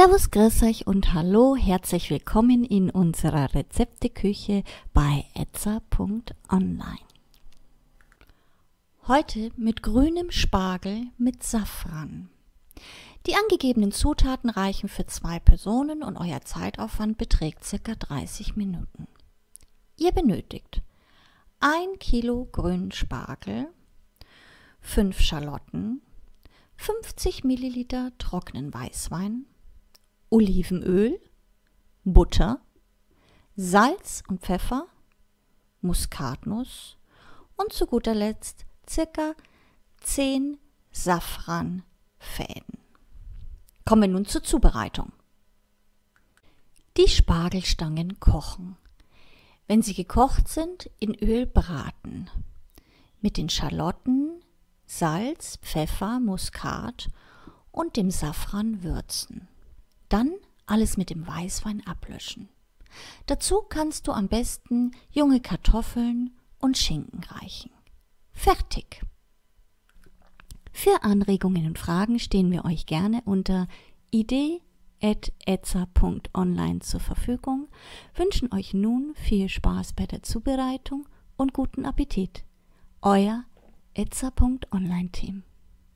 Servus, grüß euch und hallo, herzlich willkommen in unserer Rezepteküche bei etza.online. Heute mit grünem Spargel mit Safran. Die angegebenen Zutaten reichen für zwei Personen und euer Zeitaufwand beträgt ca. 30 Minuten. Ihr benötigt 1 Kilo grünen Spargel, 5 Schalotten, 50 Milliliter trockenen Weißwein, Olivenöl, Butter, Salz und Pfeffer, Muskatnuss und zu guter Letzt circa 10 Safranfäden. Kommen wir nun zur Zubereitung. Die Spargelstangen kochen. Wenn sie gekocht sind, in Öl braten. Mit den Schalotten, Salz, Pfeffer, Muskat und dem Safran würzen. Dann alles mit dem Weißwein ablöschen. Dazu kannst du am besten junge Kartoffeln und Schinken reichen. Fertig. Für Anregungen und Fragen stehen wir euch gerne unter idee.etza.online zur Verfügung, wünschen euch nun viel Spaß bei der Zubereitung und guten Appetit. Euer etza.online Team.